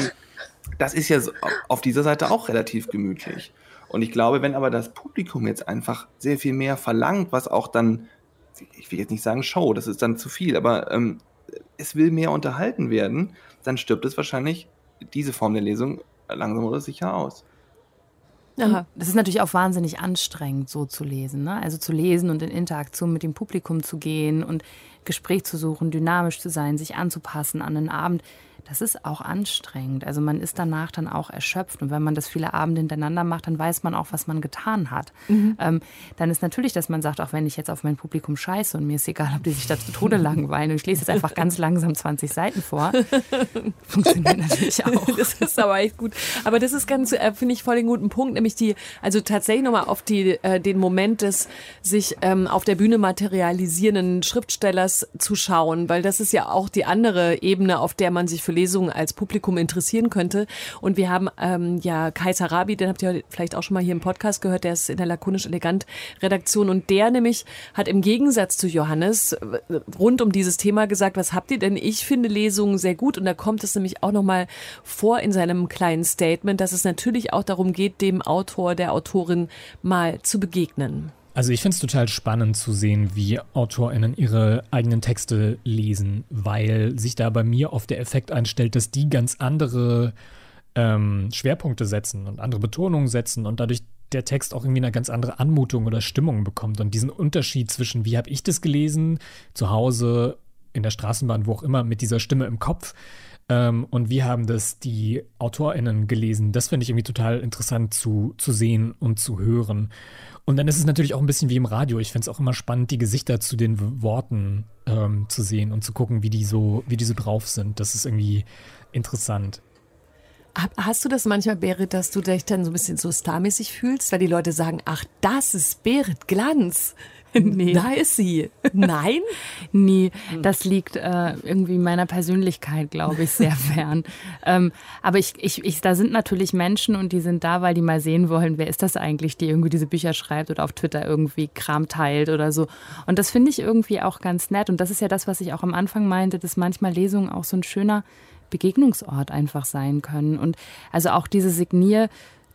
Speaker 3: das ist ja so, auf dieser Seite auch relativ gemütlich. Und ich glaube, wenn aber das Publikum jetzt einfach sehr viel mehr verlangt, was auch dann, ich will jetzt nicht sagen Show, das ist dann zu viel, aber ähm, es will mehr unterhalten werden, dann stirbt es wahrscheinlich diese Form der Lesung langsam oder sicher aus.
Speaker 2: Aha.
Speaker 4: Das ist natürlich auch wahnsinnig anstrengend, so zu lesen. Ne? Also zu lesen und in Interaktion mit dem Publikum zu gehen und Gespräch zu suchen, dynamisch zu sein, sich anzupassen an den Abend. Das ist auch anstrengend. Also man ist danach dann auch erschöpft. Und wenn man das viele Abende hintereinander macht, dann weiß man auch, was man getan hat. Ähm, dann ist natürlich, dass man sagt, auch wenn ich jetzt auf mein Publikum scheiße und mir ist egal, ob die sich da zu Tode langweilen und ich lese jetzt einfach ganz langsam 20 Seiten vor, funktioniert natürlich auch.
Speaker 2: Das ist aber echt gut. Aber das ist ganz, äh, finde ich, voll den guten Punkt, nämlich die, also tatsächlich nochmal auf die, äh, den Moment des sich ähm, auf der Bühne materialisierenden Schriftstellers zu schauen, weil das ist ja auch die andere Ebene, auf der man sich für Lesungen als Publikum interessieren könnte. Und wir haben ähm, ja Kai Sarabi, den habt ihr vielleicht auch schon mal hier im Podcast gehört, der ist in der Lakonisch Elegant Redaktion und der nämlich hat im Gegensatz zu Johannes äh, rund um dieses Thema gesagt, was habt ihr denn? Ich finde Lesungen sehr gut und da kommt es nämlich auch nochmal vor in seinem kleinen Statement, dass es natürlich auch darum geht, dem Autor, der Autorin mal zu begegnen.
Speaker 7: Also ich finde es total spannend zu sehen, wie AutorInnen ihre eigenen Texte lesen, weil sich da bei mir oft der Effekt einstellt, dass die ganz andere ähm, Schwerpunkte setzen und andere Betonungen setzen und dadurch der Text auch irgendwie eine ganz andere Anmutung oder Stimmung bekommt. Und diesen Unterschied zwischen, wie habe ich das gelesen, zu Hause, in der Straßenbahn, wo auch immer, mit dieser Stimme im Kopf, ähm, und wie haben das die AutorInnen gelesen? Das finde ich irgendwie total interessant zu, zu sehen und zu hören. Und dann ist es natürlich auch ein bisschen wie im Radio. Ich finde es auch immer spannend, die Gesichter zu den Worten ähm, zu sehen und zu gucken, wie die so, wie die so drauf sind. Das ist irgendwie interessant.
Speaker 2: Hast du das manchmal, Berit, dass du dich dann so ein bisschen so starmäßig fühlst, weil die Leute sagen, ach, das ist Berit Glanz.
Speaker 4: Nee.
Speaker 2: Da ist sie. Nein?
Speaker 4: Nie. Das liegt äh, irgendwie meiner Persönlichkeit, glaube ich, sehr fern. ähm, aber ich, ich, ich, da sind natürlich Menschen und die sind da, weil die mal sehen wollen, wer ist das eigentlich, die irgendwie diese Bücher schreibt oder auf Twitter irgendwie Kram teilt oder so. Und das finde ich irgendwie auch ganz nett. Und das ist ja das, was ich auch am Anfang meinte, dass manchmal Lesungen auch so ein schöner Begegnungsort einfach sein können. Und also auch diese Signier-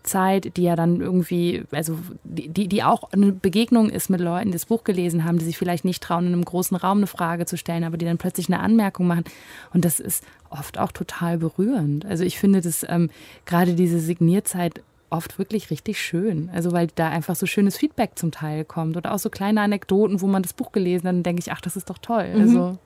Speaker 4: Zeit, die ja dann irgendwie, also die, die auch eine Begegnung ist mit Leuten, die das Buch gelesen haben, die sich vielleicht nicht trauen, in einem großen Raum eine Frage zu stellen, aber die dann plötzlich eine Anmerkung machen. Und das ist oft auch total berührend. Also ich finde das ähm, gerade diese Signierzeit oft wirklich richtig schön. Also weil da einfach so schönes Feedback zum Teil kommt oder auch so kleine Anekdoten, wo man das Buch gelesen hat und denke ich, ach, das ist doch toll. Also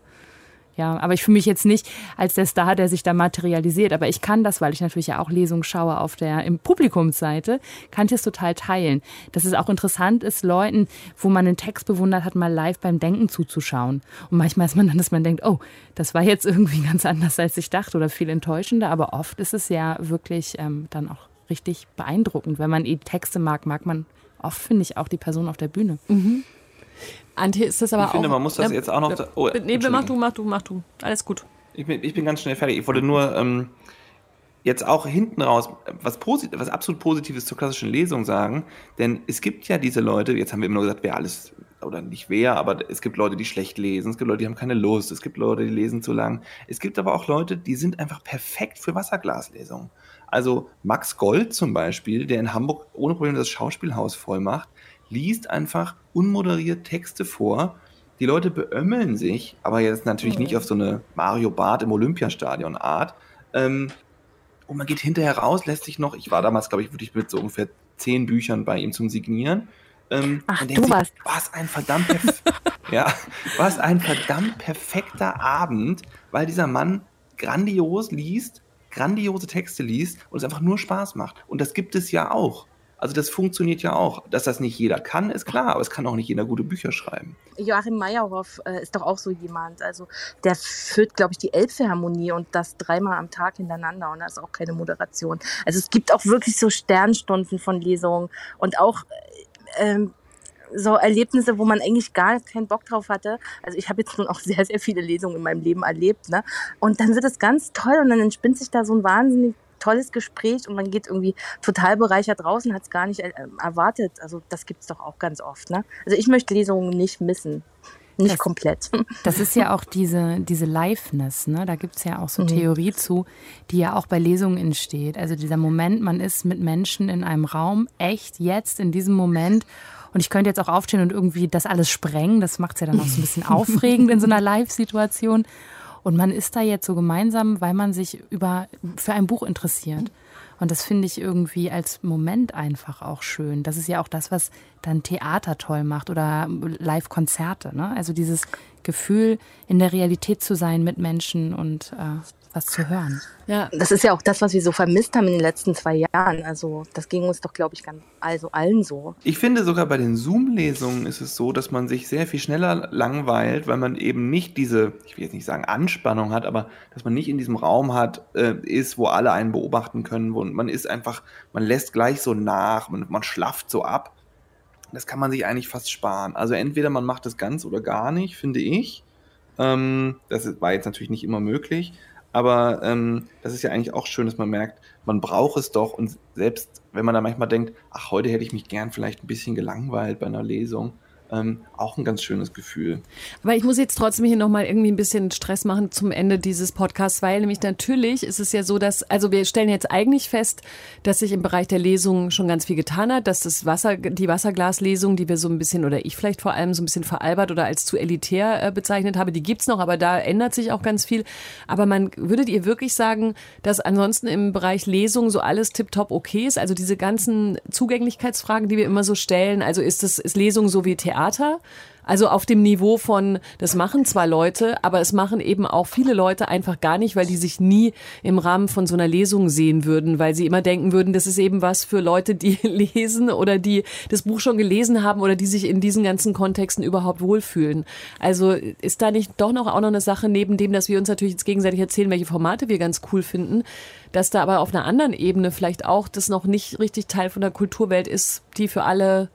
Speaker 4: Ja, aber ich fühle mich jetzt nicht als der Star, der sich da materialisiert. Aber ich kann das, weil ich natürlich ja auch Lesungen schaue auf der im Publikumsseite, kann ich es total teilen. Dass es auch interessant ist, Leuten, wo man einen Text bewundert hat, mal live beim Denken zuzuschauen. Und manchmal ist man dann, dass man denkt, oh, das war jetzt irgendwie ganz anders, als ich dachte oder viel enttäuschender. Aber oft ist es ja wirklich ähm, dann auch richtig beeindruckend. Wenn man die Texte mag, mag man oft, finde ich, auch die Person auf der Bühne.
Speaker 2: Mhm. Antje, ist das aber
Speaker 3: ich
Speaker 2: auch.
Speaker 3: Ich finde, man muss das
Speaker 2: ja,
Speaker 3: jetzt auch noch.
Speaker 2: Oh, nee, mach du, mach du, mach du. Alles gut.
Speaker 3: Ich bin, ich bin ganz schnell fertig. Ich wollte nur ähm, jetzt auch hinten raus was, Posit was absolut Positives zur klassischen Lesung sagen. Denn es gibt ja diese Leute, jetzt haben wir immer nur gesagt, wer alles, oder nicht wer, aber es gibt Leute, die schlecht lesen, es gibt Leute, die haben keine Lust, es gibt Leute, die lesen zu lang. Es gibt aber auch Leute, die sind einfach perfekt für Wasserglaslesungen. Also Max Gold zum Beispiel, der in Hamburg ohne Probleme das Schauspielhaus voll macht, liest einfach unmoderiert Texte vor. Die Leute beömmeln sich, aber jetzt natürlich nicht auf so eine Mario Barth im Olympiastadion Art. Ähm, und man geht hinterher raus, lässt sich noch, ich war damals, glaube ich, wirklich mit so ungefähr zehn Büchern bei ihm zum Signieren.
Speaker 5: Ähm, Ach, du warst.
Speaker 3: Was ein verdammt, ja, was ein verdammt perfekter Abend, weil dieser Mann grandios liest, grandiose Texte liest und es einfach nur Spaß macht. Und das gibt es ja auch. Also das funktioniert ja auch. Dass das nicht jeder kann, ist klar, aber es kann auch nicht jeder gute Bücher schreiben.
Speaker 5: Joachim Meyerhoff äh, ist doch auch so jemand. Also der führt, glaube ich, die Elbphilharmonie und das dreimal am Tag hintereinander und da ist auch keine Moderation. Also es gibt auch wirklich so Sternstunden von Lesungen und auch äh, so Erlebnisse, wo man eigentlich gar keinen Bock drauf hatte. Also ich habe jetzt nun auch sehr, sehr viele Lesungen in meinem Leben erlebt. Ne? Und dann wird es ganz toll und dann entspinnt sich da so ein wahnsinnig tolles Gespräch und man geht irgendwie total bereichert draußen, hat es gar nicht äh, erwartet. Also das gibt es doch auch ganz oft. Ne? Also ich möchte Lesungen nicht missen. Nicht
Speaker 4: das,
Speaker 5: komplett.
Speaker 4: Das ist ja auch diese, diese Liveness, ne? Da gibt es ja auch so mhm. Theorie zu, die ja auch bei Lesungen entsteht. Also dieser Moment, man ist mit Menschen in einem Raum, echt jetzt in diesem Moment. Und ich könnte jetzt auch aufstehen und irgendwie das alles sprengen. Das macht es ja dann auch so ein bisschen aufregend in so einer Live-Situation. Und man ist da jetzt so gemeinsam, weil man sich über, für ein Buch interessiert. Und das finde ich irgendwie als Moment einfach auch schön. Das ist ja auch das, was dann Theater toll macht oder Live-Konzerte. Ne? Also dieses Gefühl, in der Realität zu sein mit Menschen und äh, was zu hören.
Speaker 5: Ja, das ist ja auch das, was wir so vermisst haben in den letzten zwei Jahren. Also das ging uns doch, glaube ich, ganz, also allen so.
Speaker 3: Ich finde sogar bei den Zoom-Lesungen ist es so, dass man sich sehr viel schneller langweilt, weil man eben nicht diese, ich will jetzt nicht sagen Anspannung hat, aber dass man nicht in diesem Raum hat, äh, ist, wo alle einen beobachten können. Wo man ist einfach, man lässt gleich so nach, man, man schlafft so ab. Das kann man sich eigentlich fast sparen. Also entweder man macht es ganz oder gar nicht, finde ich. Ähm, das war jetzt natürlich nicht immer möglich. Aber ähm, das ist ja eigentlich auch schön, dass man merkt, man braucht es doch. Und selbst wenn man da manchmal denkt, ach, heute hätte ich mich gern vielleicht ein bisschen gelangweilt bei einer Lesung, ähm, auch ein ganz schönes Gefühl.
Speaker 2: Aber ich muss jetzt trotzdem hier nochmal irgendwie ein bisschen Stress machen zum Ende dieses Podcasts, weil nämlich natürlich ist es ja so, dass, also wir stellen jetzt eigentlich fest, dass sich im Bereich der Lesung schon ganz viel getan hat, dass das Wasser, die Wasserglaslesung, die wir so ein bisschen, oder ich vielleicht vor allem so ein bisschen veralbert oder als zu elitär äh, bezeichnet habe, die gibt's noch, aber da ändert sich auch ganz viel. Aber man, würdet ihr wirklich sagen, dass ansonsten im Bereich Lesung so alles tiptop okay ist? Also diese ganzen Zugänglichkeitsfragen, die wir immer so stellen, also ist das, ist Lesung so wie Theater? Theater. Also auf dem Niveau von, das machen zwar Leute, aber es machen eben auch viele Leute einfach gar nicht, weil die sich nie im Rahmen von so einer Lesung sehen würden, weil sie immer denken würden, das ist eben was für Leute, die lesen oder die das Buch schon gelesen haben oder die sich in diesen ganzen Kontexten überhaupt wohlfühlen. Also ist da nicht doch noch auch noch eine Sache neben dem, dass wir uns natürlich jetzt gegenseitig erzählen, welche Formate wir ganz cool finden, dass da aber auf einer anderen Ebene vielleicht auch das noch nicht richtig Teil von der Kulturwelt ist, die für alle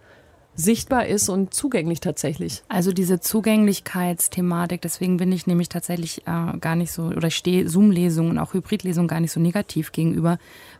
Speaker 2: sichtbar ist und zugänglich tatsächlich.
Speaker 4: Also diese Zugänglichkeitsthematik, deswegen bin ich nämlich tatsächlich äh, gar nicht so, oder stehe Zoom-Lesungen und auch Hybrid-Lesungen gar nicht so negativ gegenüber,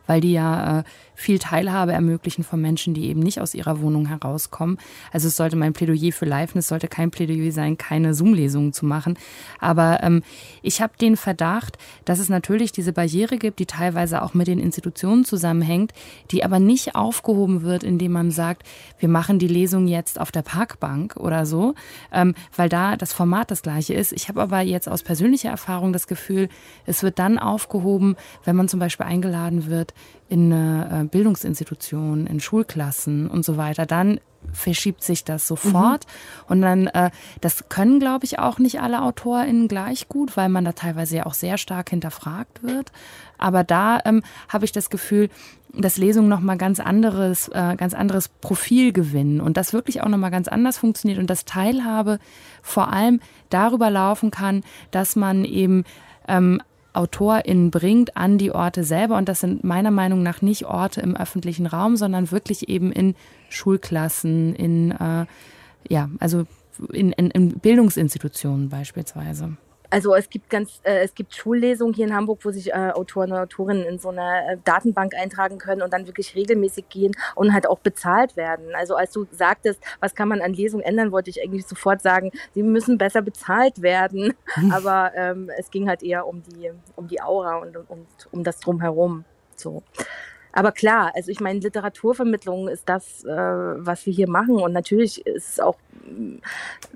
Speaker 4: weil die ja äh, viel Teilhabe ermöglichen von Menschen, die eben nicht aus ihrer Wohnung herauskommen. Also es sollte mein Plädoyer für Live, es sollte kein Plädoyer sein, keine Zoom-Lesungen zu machen. Aber ähm, ich habe den Verdacht, dass es natürlich diese Barriere gibt, die teilweise auch mit den Institutionen zusammenhängt, die aber nicht aufgehoben wird, indem man sagt, wir machen die Lesung jetzt auf der Parkbank oder so, ähm, weil da das Format das gleiche ist. Ich habe aber jetzt aus persönlicher Erfahrung das Gefühl, es wird dann aufgehoben, wenn man zum Beispiel eingeladen wird, in eine äh, Bildungsinstitution, in Schulklassen und so weiter, dann verschiebt sich das sofort. Mhm. Und dann, äh, das können, glaube ich, auch nicht alle AutorInnen gleich gut, weil man da teilweise ja auch sehr stark hinterfragt wird. Aber da ähm, habe ich das Gefühl, dass Lesungen nochmal ganz anderes, äh, ganz anderes Profil gewinnen und das wirklich auch nochmal ganz anders funktioniert und dass Teilhabe vor allem darüber laufen kann, dass man eben ähm, AutorInnen bringt an die Orte selber. Und das sind meiner Meinung nach nicht Orte im öffentlichen Raum, sondern wirklich eben in Schulklassen, in, äh, ja, also in, in, in Bildungsinstitutionen beispielsweise.
Speaker 5: Also es gibt ganz, äh, es gibt Schullesungen hier in Hamburg, wo sich äh, Autoren und Autorinnen in so eine äh, Datenbank eintragen können und dann wirklich regelmäßig gehen und halt auch bezahlt werden. Also als du sagtest, was kann man an Lesungen ändern, wollte ich eigentlich sofort sagen, sie müssen besser bezahlt werden. Aber ähm, es ging halt eher um die, um die Aura und, und um das drumherum. So. Aber klar, also ich meine, Literaturvermittlung ist das, äh, was wir hier machen. Und natürlich ist es auch,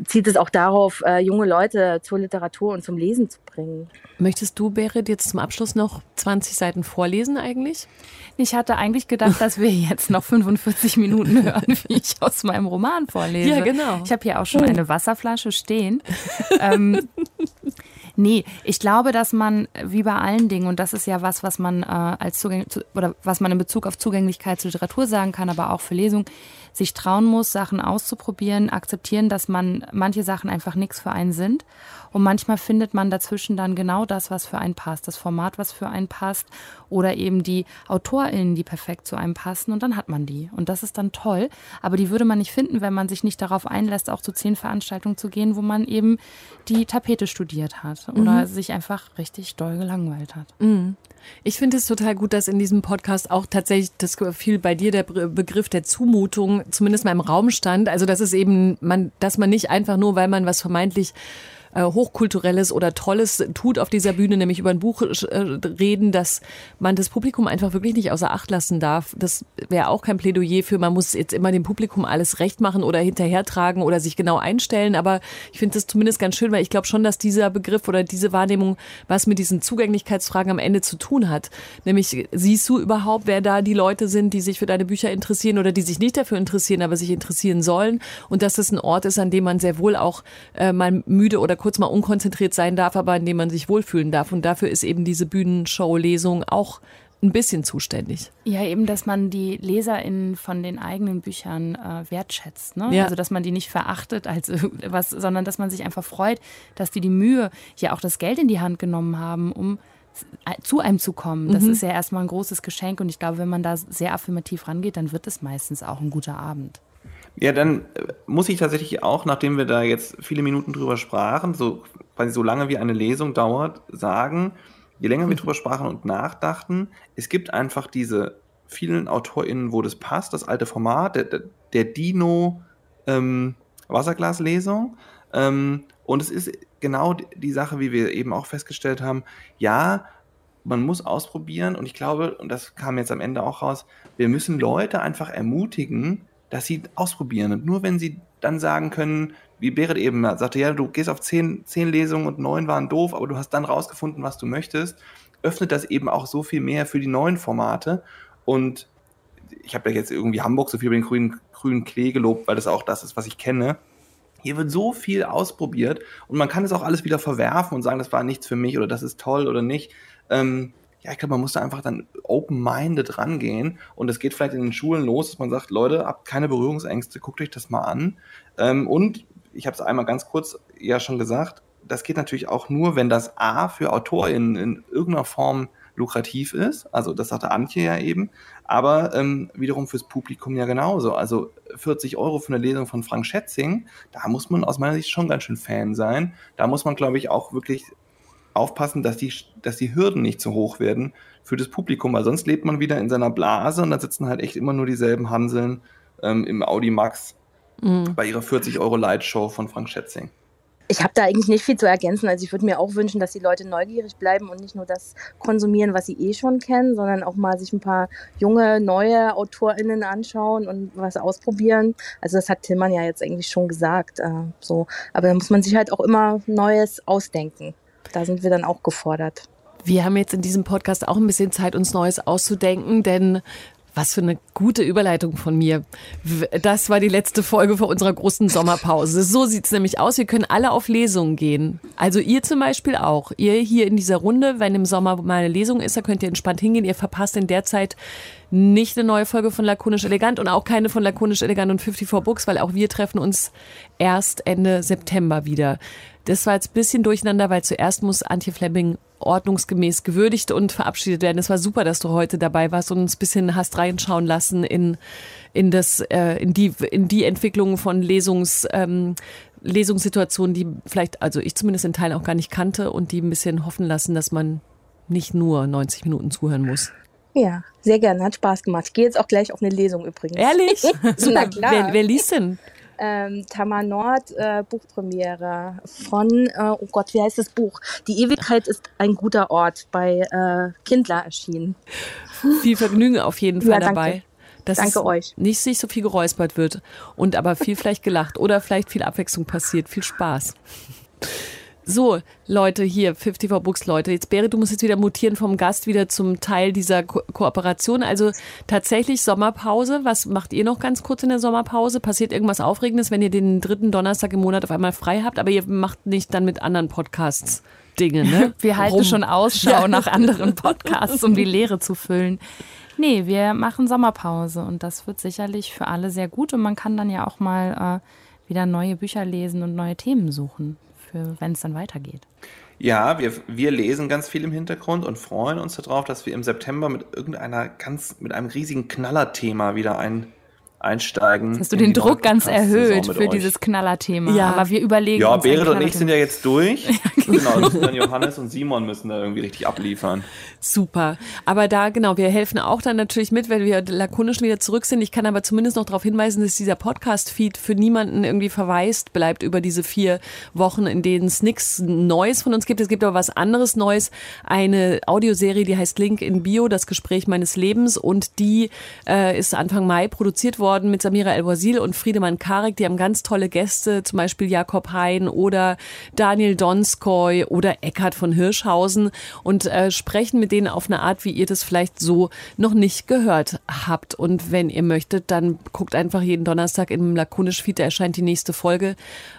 Speaker 5: zieht es auch darauf, äh, junge Leute zur Literatur und zum Lesen zu bringen.
Speaker 2: Möchtest du, Berit, jetzt zum Abschluss noch 20 Seiten vorlesen eigentlich?
Speaker 4: Ich hatte eigentlich gedacht, dass wir jetzt noch 45 Minuten hören, wie ich aus meinem Roman vorlese.
Speaker 2: Ja, genau.
Speaker 4: Ich habe hier auch schon eine Wasserflasche stehen. ähm, Nee, ich glaube, dass man wie bei allen Dingen, und das ist ja was, was man äh, als Zugang oder was man in Bezug auf Zugänglichkeit zur Literatur sagen kann, aber auch für Lesung, sich trauen muss, Sachen auszuprobieren, akzeptieren, dass man manche Sachen einfach nichts für einen sind. Und manchmal findet man dazwischen dann genau das, was für einen passt, das Format, was für einen passt oder eben die AutorInnen, die perfekt zu einem passen und dann hat man die. Und das ist dann toll. Aber die würde man nicht finden, wenn man sich nicht darauf einlässt, auch zu zehn Veranstaltungen zu gehen, wo man eben die Tapete studiert hat oder mhm. sich einfach richtig doll gelangweilt hat.
Speaker 2: Mhm. Ich finde es total gut, dass in diesem Podcast auch tatsächlich, das fiel bei dir der Begriff der Zumutung zumindest mal im Raum stand. Also, dass es eben, man, dass man nicht einfach nur, weil man was vermeintlich äh, Hochkulturelles oder Tolles tut auf dieser Bühne, nämlich über ein Buch äh, reden, dass man das Publikum einfach wirklich nicht außer Acht lassen darf. Das wäre auch kein Plädoyer für, man muss jetzt immer dem Publikum alles recht machen oder hinterhertragen oder sich genau einstellen. Aber ich finde das zumindest ganz schön, weil ich glaube schon, dass dieser Begriff oder diese Wahrnehmung was mit diesen Zugänglichkeitsfragen am Ende zu tun hat. Nämlich, siehst du überhaupt, wer da die Leute sind, die sich für deine Bücher interessieren oder die sich nicht dafür interessieren, aber sich interessieren sollen? Und dass das ein Ort ist, an dem man sehr wohl auch äh, mal müde oder kurz mal unkonzentriert sein darf, aber in dem man sich wohlfühlen darf. Und dafür ist eben diese Bühnenshow-Lesung auch ein bisschen zuständig.
Speaker 4: Ja, eben, dass man die LeserInnen von den eigenen Büchern äh, wertschätzt. Ne? Ja. Also, dass man die nicht verachtet als irgendwas, sondern dass man sich einfach freut, dass die die Mühe, ja auch das Geld in die Hand genommen haben, um zu einem zu kommen. Das mhm. ist ja erstmal ein großes Geschenk und ich glaube, wenn man da sehr affirmativ rangeht, dann wird es meistens auch ein guter Abend.
Speaker 3: Ja, dann äh, muss ich tatsächlich auch, nachdem wir da jetzt viele Minuten drüber sprachen, so quasi so lange wie eine Lesung dauert, sagen, je länger wir drüber sprachen und nachdachten, es gibt einfach diese vielen AutorInnen, wo das passt, das alte Format, der, der Dino ähm, Wasserglaslesung. Ähm, und es ist genau die Sache, wie wir eben auch festgestellt haben, ja, man muss ausprobieren und ich glaube, und das kam jetzt am Ende auch raus, wir müssen Leute einfach ermutigen, dass sie ausprobieren. Und nur wenn sie dann sagen können, wie Berit eben sagte, ja, du gehst auf zehn, zehn Lesungen und neun waren doof, aber du hast dann rausgefunden, was du möchtest, öffnet das eben auch so viel mehr für die neuen Formate. Und ich habe ja jetzt irgendwie Hamburg so viel über den grünen, grünen Klee gelobt, weil das auch das ist, was ich kenne. Hier wird so viel ausprobiert und man kann es auch alles wieder verwerfen und sagen, das war nichts für mich oder das ist toll oder nicht. Ähm, ja, ich glaube, man muss da einfach dann open-minded rangehen und es geht vielleicht in den Schulen los, dass man sagt, Leute, habt keine Berührungsängste, guckt euch das mal an. Ähm, und ich habe es einmal ganz kurz ja schon gesagt, das geht natürlich auch nur, wenn das A für AutorInnen in irgendeiner Form lukrativ ist. Also das sagte Antje ja eben. Aber ähm, wiederum fürs Publikum ja genauso. Also 40 Euro für eine Lesung von Frank Schätzing, da muss man aus meiner Sicht schon ganz schön Fan sein. Da muss man, glaube ich, auch wirklich aufpassen, dass die, dass die Hürden nicht zu hoch werden für das Publikum, weil sonst lebt man wieder in seiner Blase und da sitzen halt echt immer nur dieselben Hanseln ähm, im Audi Max mhm. bei ihrer 40 Euro Lightshow von Frank Schätzing.
Speaker 5: Ich habe da eigentlich nicht viel zu ergänzen. Also ich würde mir auch wünschen, dass die Leute neugierig bleiben und nicht nur das konsumieren, was sie eh schon kennen, sondern auch mal sich ein paar junge, neue AutorInnen anschauen und was ausprobieren. Also das hat Tillmann ja jetzt eigentlich schon gesagt. Äh, so. Aber da muss man sich halt auch immer Neues ausdenken da sind wir dann auch gefordert.
Speaker 2: Wir haben jetzt in diesem Podcast auch ein bisschen Zeit, uns Neues auszudenken, denn was für eine gute Überleitung von mir. Das war die letzte Folge vor unserer großen Sommerpause. So sieht's nämlich aus. Wir können alle auf Lesungen gehen. Also ihr zum Beispiel auch. Ihr hier in dieser Runde, wenn im Sommer mal eine Lesung ist, da könnt ihr entspannt hingehen. Ihr verpasst in der Zeit nicht eine neue Folge von Lakonisch Elegant und auch keine von Lakonisch Elegant und 54 Books, weil auch wir treffen uns erst Ende September wieder. Das war jetzt ein bisschen durcheinander, weil zuerst muss Antje Fleming ordnungsgemäß gewürdigt und verabschiedet werden. Es war super, dass du heute dabei warst und uns ein bisschen hast reinschauen lassen in, in, das, äh, in, die, in die Entwicklung von Lesungs, ähm, Lesungssituationen, die vielleicht, also ich zumindest in Teilen auch gar nicht kannte und die ein bisschen hoffen lassen, dass man nicht nur 90 Minuten zuhören muss.
Speaker 5: Ja, sehr gerne, hat Spaß gemacht. Ich gehe jetzt auch gleich auf eine Lesung übrigens.
Speaker 2: Ehrlich?
Speaker 5: Na klar.
Speaker 2: Wer, wer liest denn?
Speaker 5: ähm, Tamar Nord äh, Buchpremiere von, äh, oh Gott, wie heißt das Buch? Die Ewigkeit ist ein guter Ort bei äh, Kindler erschienen.
Speaker 2: Viel Vergnügen auf jeden Fall
Speaker 5: Ja, danke.
Speaker 2: dabei. Dass
Speaker 5: Danke euch.
Speaker 2: nicht sich so viel geräuspert wird und aber viel vielleicht gelacht oder vielleicht viel Abwechslung passiert. Viel Spaß. So, Leute, hier, 54 Books, Leute. Jetzt, Berit, du musst jetzt wieder mutieren vom Gast wieder zum Teil dieser Ko Kooperation. Also tatsächlich Sommerpause. Was macht ihr noch ganz kurz in der Sommerpause? Passiert irgendwas Aufregendes, wenn ihr den dritten Donnerstag im Monat auf einmal frei habt, aber ihr macht nicht dann mit anderen Podcasts Dinge, ne?
Speaker 4: Wir halten
Speaker 2: Rum.
Speaker 4: schon Ausschau nach anderen Podcasts, um die Leere zu füllen. Nee, wir machen Sommerpause und das wird sicherlich für alle sehr gut und man kann dann ja auch mal äh, wieder neue Bücher lesen und neue Themen suchen, für wenn es dann weitergeht.
Speaker 3: Ja, wir, wir lesen ganz viel im Hintergrund und freuen uns darauf, dass wir im September mit irgendeiner ganz, mit einem riesigen Knallerthema wieder ein, einsteigen.
Speaker 4: Jetzt hast du den Druck ganz erhöht für
Speaker 3: euch.
Speaker 4: dieses Knallerthema.
Speaker 2: Ja.
Speaker 4: Aber wir überlegen
Speaker 3: Ja, Berit und ich sind ja jetzt durch. genau, müssen dann Johannes und Simon müssen da irgendwie richtig abliefern.
Speaker 2: Super. Aber da, genau, wir helfen auch dann natürlich mit, wenn wir lakonisch wieder zurück sind. Ich kann aber zumindest noch darauf hinweisen, dass dieser Podcast-Feed für niemanden irgendwie verwaist bleibt über diese vier Wochen, in denen es nichts Neues von uns gibt. Es gibt aber was anderes Neues. Eine Audioserie, die heißt Link in Bio, das Gespräch meines Lebens. Und die äh, ist Anfang Mai produziert worden mit Samira El-Wazil und Friedemann Karek. Die haben ganz tolle Gäste, zum Beispiel Jakob Hein oder Daniel Donskoy oder Eckhard von Hirschhausen und äh, sprechen mit denen auf eine Art, wie ihr das vielleicht so noch nicht gehört habt. Und wenn ihr möchtet, dann guckt einfach jeden Donnerstag im Lakonisch Feed, da erscheint die nächste Folge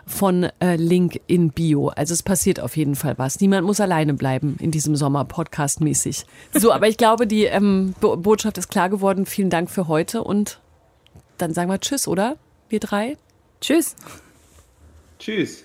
Speaker 2: von äh, Link in Bio. Also es passiert auf jeden Fall was. Niemand muss alleine bleiben in diesem Sommer, podcastmäßig. So, aber ich glaube, die ähm, Bo Botschaft ist klar geworden. Vielen Dank für heute und dann sagen wir Tschüss, oder? Wir drei?
Speaker 4: Tschüss.
Speaker 3: Tschüss.